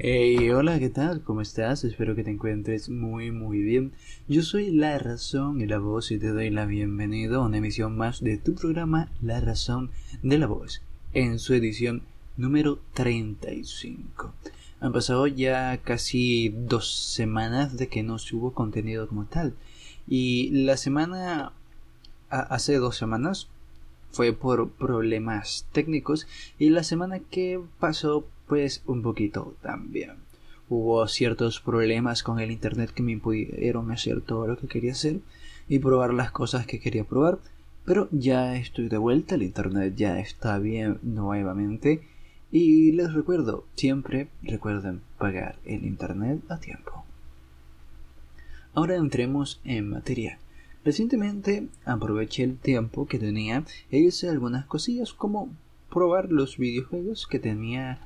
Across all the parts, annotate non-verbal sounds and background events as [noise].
Hey, hola, ¿qué tal? ¿Cómo estás? Espero que te encuentres muy, muy bien. Yo soy La Razón y la Voz y te doy la bienvenida a una emisión más de tu programa La Razón de la Voz, en su edición número 35. Han pasado ya casi dos semanas de que no subo contenido como tal. Y la semana... hace dos semanas fue por problemas técnicos y la semana que pasó pues un poquito también. Hubo ciertos problemas con el internet que me impidieron hacer todo lo que quería hacer y probar las cosas que quería probar, pero ya estoy de vuelta, el internet ya está bien nuevamente y les recuerdo, siempre recuerden pagar el internet a tiempo. Ahora entremos en materia. Recientemente aproveché el tiempo que tenía e hice algunas cosillas como probar los videojuegos que tenía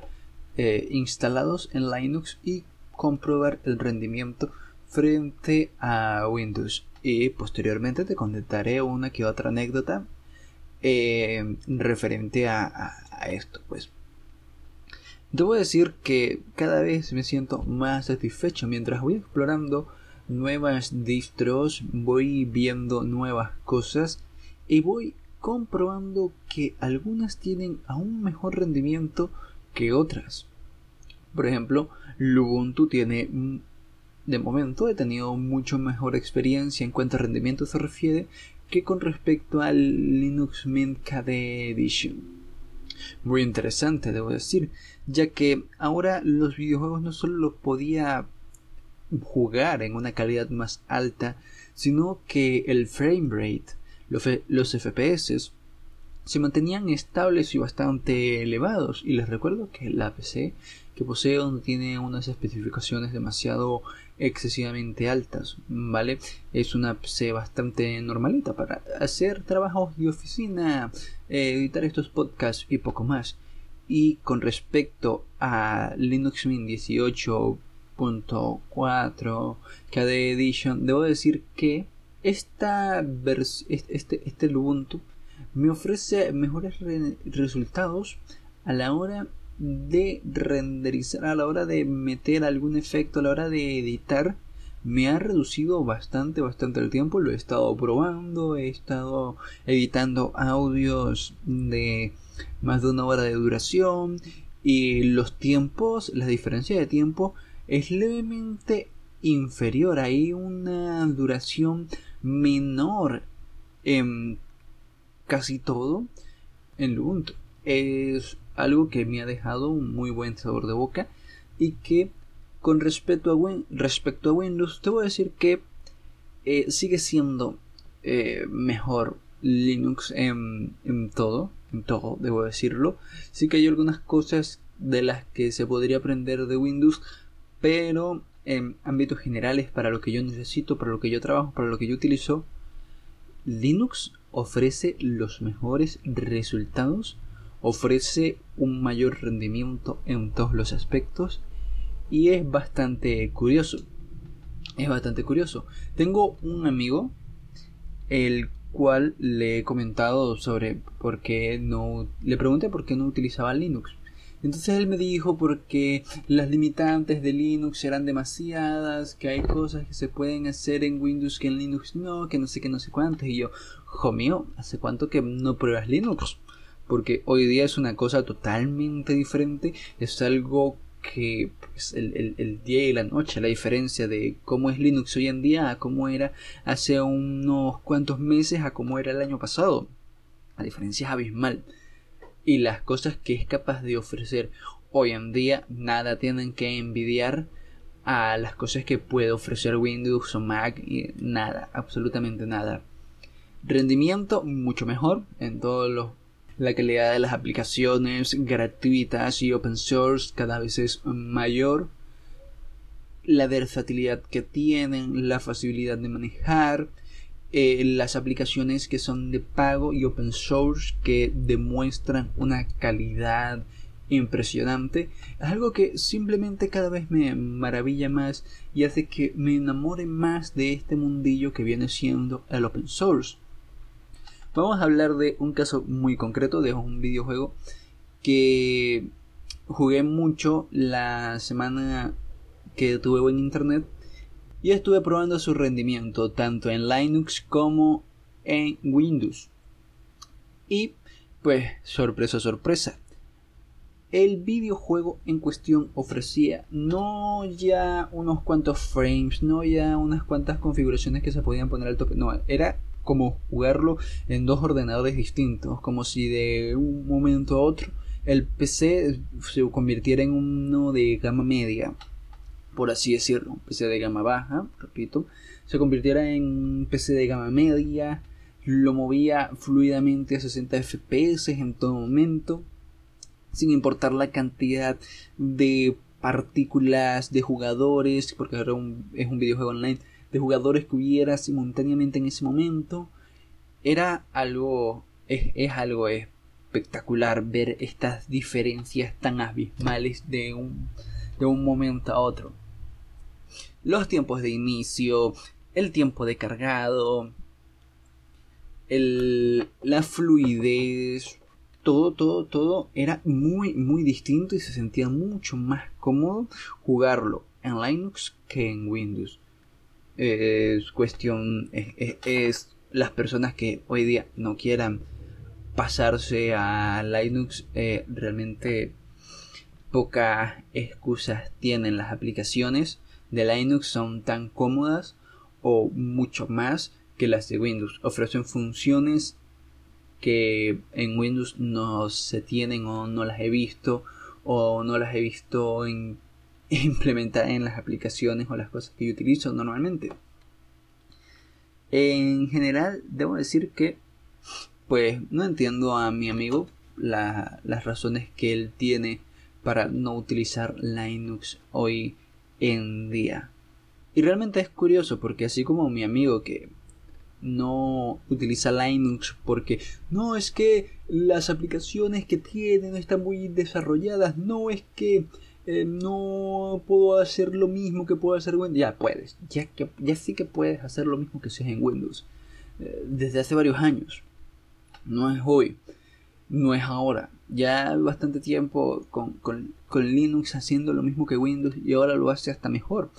eh, instalados en Linux y comprobar el rendimiento frente a Windows. Y posteriormente te contaré una que otra anécdota eh, referente a, esto. Pues debo decir que cada vez me siento más satisfecho mientras voy explorando nuevas distros, voy viendo nuevas cosas y voy comprobando que algunas tienen aún mejor rendimiento que otras. Por ejemplo, Lubuntu tiene, mm, de momento, he tenido mucho mejor experiencia en cuanto a rendimiento se refiere que con respecto al Linux Mint KDE Edition. Muy interesante, debo decir, ya que ahora los videojuegos no solo los podía jugar en una calidad más alta, sino que el frame rate, los, FPS, se mantenían estables y bastante elevados. Y les recuerdo que la PC que posee tiene unas especificaciones demasiado excesivamente altas, ¿vale? Es una PC bastante normalita para hacer trabajos de oficina, eh, editar estos podcasts y poco más. Y con respecto a Linux Mint 18.4 KDE Edition, debo decir que esta este, este Ubuntu me ofrece mejores resultados a la hora de renderizar, a la hora de meter algún efecto, a la hora de editar, me ha reducido bastante, bastante el tiempo. Lo he estado probando, he estado editando audios de más de una hora de duración y los tiempos, la diferencia de tiempo es levemente inferior. Hay una duración menor en casi todo en Ubuntu. Es algo que me ha dejado un muy buen sabor de boca y que con respecto a, Windows te voy a decir que eh, sigue siendo eh, mejor Linux en, en, todo, en todo, debo decirlo. Sí que hay algunas cosas de las que se podría aprender de Windows, pero en ámbitos generales para lo que yo necesito, para lo que yo trabajo, para lo que yo utilizo, Linux ofrece los mejores resultados ofrece un mayor rendimiento en todos los aspectos y es bastante curioso. Es bastante curioso. Tengo un amigo el cual le he comentado sobre por qué no le pregunté por qué no utilizaba Linux. Entonces él me dijo porque las limitantes de Linux eran demasiadas, que hay cosas que se pueden hacer en Windows que en Linux no, que no sé qué, no sé cuántas. Y yo, jo mío, ¿hace cuánto que no pruebas Linux? porque hoy día es una cosa totalmente diferente, es algo que pues, el, día y la noche, la diferencia de cómo es Linux hoy en día a cómo era hace unos cuantos meses a cómo era el año pasado. La diferencia es abismal. Y las cosas que es capaz de ofrecer hoy en día nada tienen que envidiar a las cosas que puede ofrecer Windows o Mac y nada, absolutamente nada. Rendimiento mucho mejor en todos los la calidad de las aplicaciones gratuitas y open source cada vez es mayor. La versatilidad que tienen, la facilidad de manejar, eh, las aplicaciones que son de pago y open source que demuestran una calidad impresionante. Es algo que simplemente cada vez me maravilla más y hace que me enamore más de este mundillo que viene siendo el open source. Vamos a hablar de un caso muy concreto, de un videojuego que jugué mucho la semana que tuve buen internet y estuve probando su rendimiento tanto en Linux como en Windows. Y pues sorpresa, sorpresa. El videojuego en cuestión ofrecía no ya unos cuantos frames, no ya unas cuantas configuraciones que se podían poner al toque, no, era como jugarlo en dos ordenadores distintos, como si de un momento a otro el PC se convirtiera en uno de gama media, por así decirlo, un PC de gama baja, repito, se convirtiera en un PC de gama media, lo movía fluidamente a 60 FPS en todo momento, sin importar la cantidad de partículas de jugadores, porque un, es un videojuego online, de jugadores que hubiera simultáneamente en ese momento. Era algo, es, es algo espectacular ver estas diferencias tan abismales de un, de un momento a otro. Los tiempos de inicio, el tiempo de cargado, la fluidez, todo, todo, todo era muy, muy distinto y se sentía mucho más cómodo jugarlo en Linux que en Windows. Es cuestión, es, las personas que hoy día no quieran pasarse a Linux, eh, realmente pocas excusas tienen las aplicaciones de Linux, son tan cómodas o mucho más que las de Windows. Ofrecen funciones que en Windows no se tienen o no las he visto o no las he visto en, [laughs] implementar en las aplicaciones o las cosas que yo utilizo normalmente. En general, debo decir que, pues, no entiendo a mi amigo las razones que él tiene para no utilizar Linux hoy en día. Y realmente es curioso porque así como mi amigo que no utiliza Linux porque no es que las aplicaciones que tienen están muy desarrolladas, no es que eh, no puedo hacer lo mismo que puedo hacer Windows. Ya puedes, ya, que, ya sí que puedes hacer lo mismo que haces en Windows eh, desde hace varios años. No es hoy, no es ahora. Ya bastante tiempo con, con, con Linux haciendo lo mismo que Windows y ahora lo hace hasta mejor.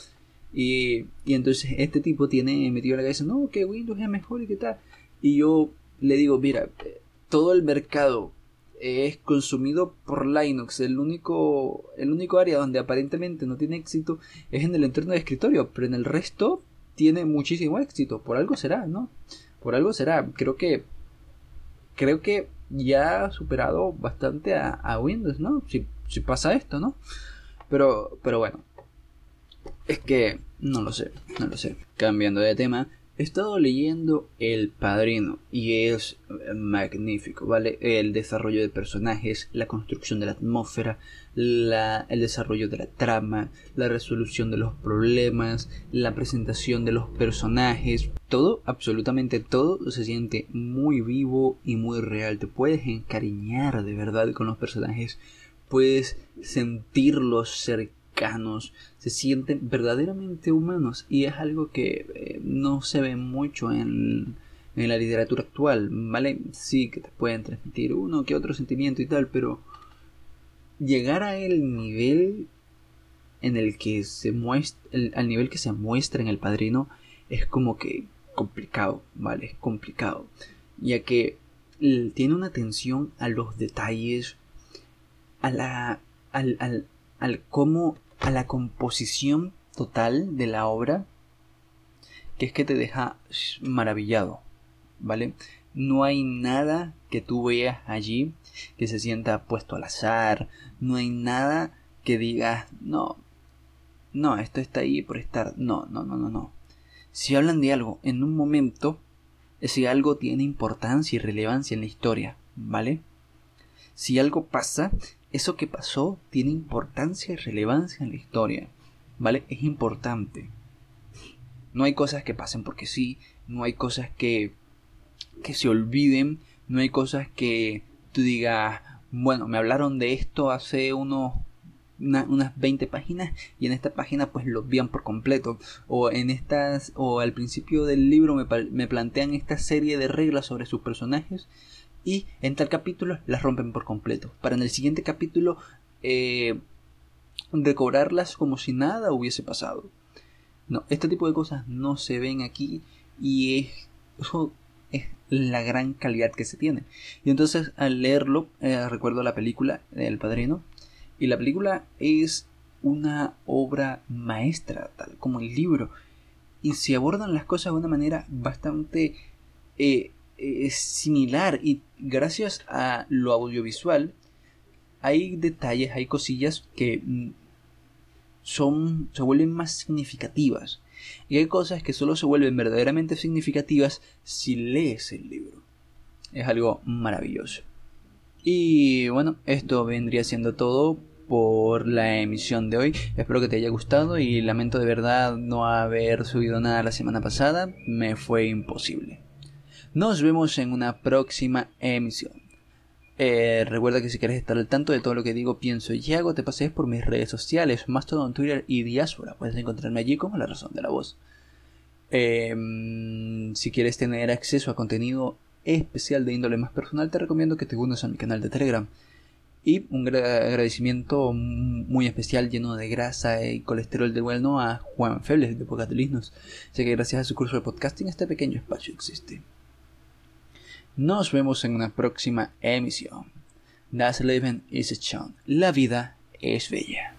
Y, entonces este tipo tiene metido en la cabeza, no, que Windows es mejor y qué tal. Y yo le digo, mira, todo el mercado es consumido por Linux. El único, el único área donde aparentemente no tiene éxito es en el entorno de escritorio, pero en el resto tiene muchísimo éxito. Por algo será, ¿no? Por algo será. Creo que creo que ya ha superado bastante a, Windows, ¿no? Si, si pasa esto, ¿no? Pero, pero bueno, es que no lo sé, no lo sé. Cambiando de tema, he estado leyendo El Padrino y es magnífico, ¿vale? El desarrollo de personajes, la construcción de la atmósfera, la, el desarrollo de la trama, la resolución de los problemas, la presentación de los personajes, todo, absolutamente todo se siente muy vivo y muy real. Te puedes encariñar de verdad con los personajes, puedes sentirlos cercanos se sienten verdaderamente humanos y es algo que eh, no se ve mucho en, en la literatura actual, ¿vale? Sí que te pueden transmitir uno que otro sentimiento y tal, pero llegar a el nivel en el que se muestra, al nivel que se muestra en el padrino es como que complicado, ¿vale? Es complicado, ya que tiene una atención a los detalles, a la, al, al, al cómo a la composición total de la obra, que es que te deja maravillado, ¿vale? No hay nada que tú veas allí que se sienta puesto al azar, no hay nada que digas, no, no, esto está ahí por estar, no, no, no, no, no. Si hablan de algo en un momento, ese algo tiene importancia y relevancia en la historia, ¿vale? Si algo pasa, eso que pasó tiene importancia y relevancia en la historia, ¿vale? Es importante. No hay cosas que pasen porque sí, no hay cosas que, que se olviden, no hay cosas que tú digas, bueno, me hablaron de esto hace unos unas 20 páginas y en esta página pues lo vean por completo o en estas o al principio del libro me, me plantean esta serie de reglas sobre sus personajes y en tal capítulo las rompen por completo. Para en el siguiente capítulo eh, recobrarlas como si nada hubiese pasado. No, este tipo de cosas no se ven aquí y es, eso es la gran calidad que se tiene. Y entonces al leerlo, eh, recuerdo la película El Padrino, y la película es una obra maestra, tal como el libro, y se abordan las cosas de una manera bastante eh, eh, similar y gracias a lo audiovisual hay detalles, hay cosillas que mm, son, se vuelven más significativas. Y hay cosas que solo se vuelven verdaderamente significativas si lees el libro. Es algo maravilloso. Y bueno, esto vendría siendo todo por la emisión de hoy. Espero que te haya gustado y lamento de verdad no haber subido nada la semana pasada. Me fue imposible. Nos vemos en una próxima emisión. Eh, recuerda que si quieres estar al tanto de todo lo que digo, pienso y hago, te pases por mis redes sociales, más todo en Twitter y Diáspora. Puedes encontrarme allí como la razón de la voz. Em, si quieres tener acceso a contenido especial de índole más personal, te recomiendo que te unas a mi canal de Telegram. Y un agradecimiento muy especial lleno de grasa y colesterol de bueno a Juan Febles de Pocatelisnos. Sé que gracias a su curso de podcasting este pequeño espacio existe. Nos vemos en una próxima emisión. Das Leben ist schön. La vida es bella.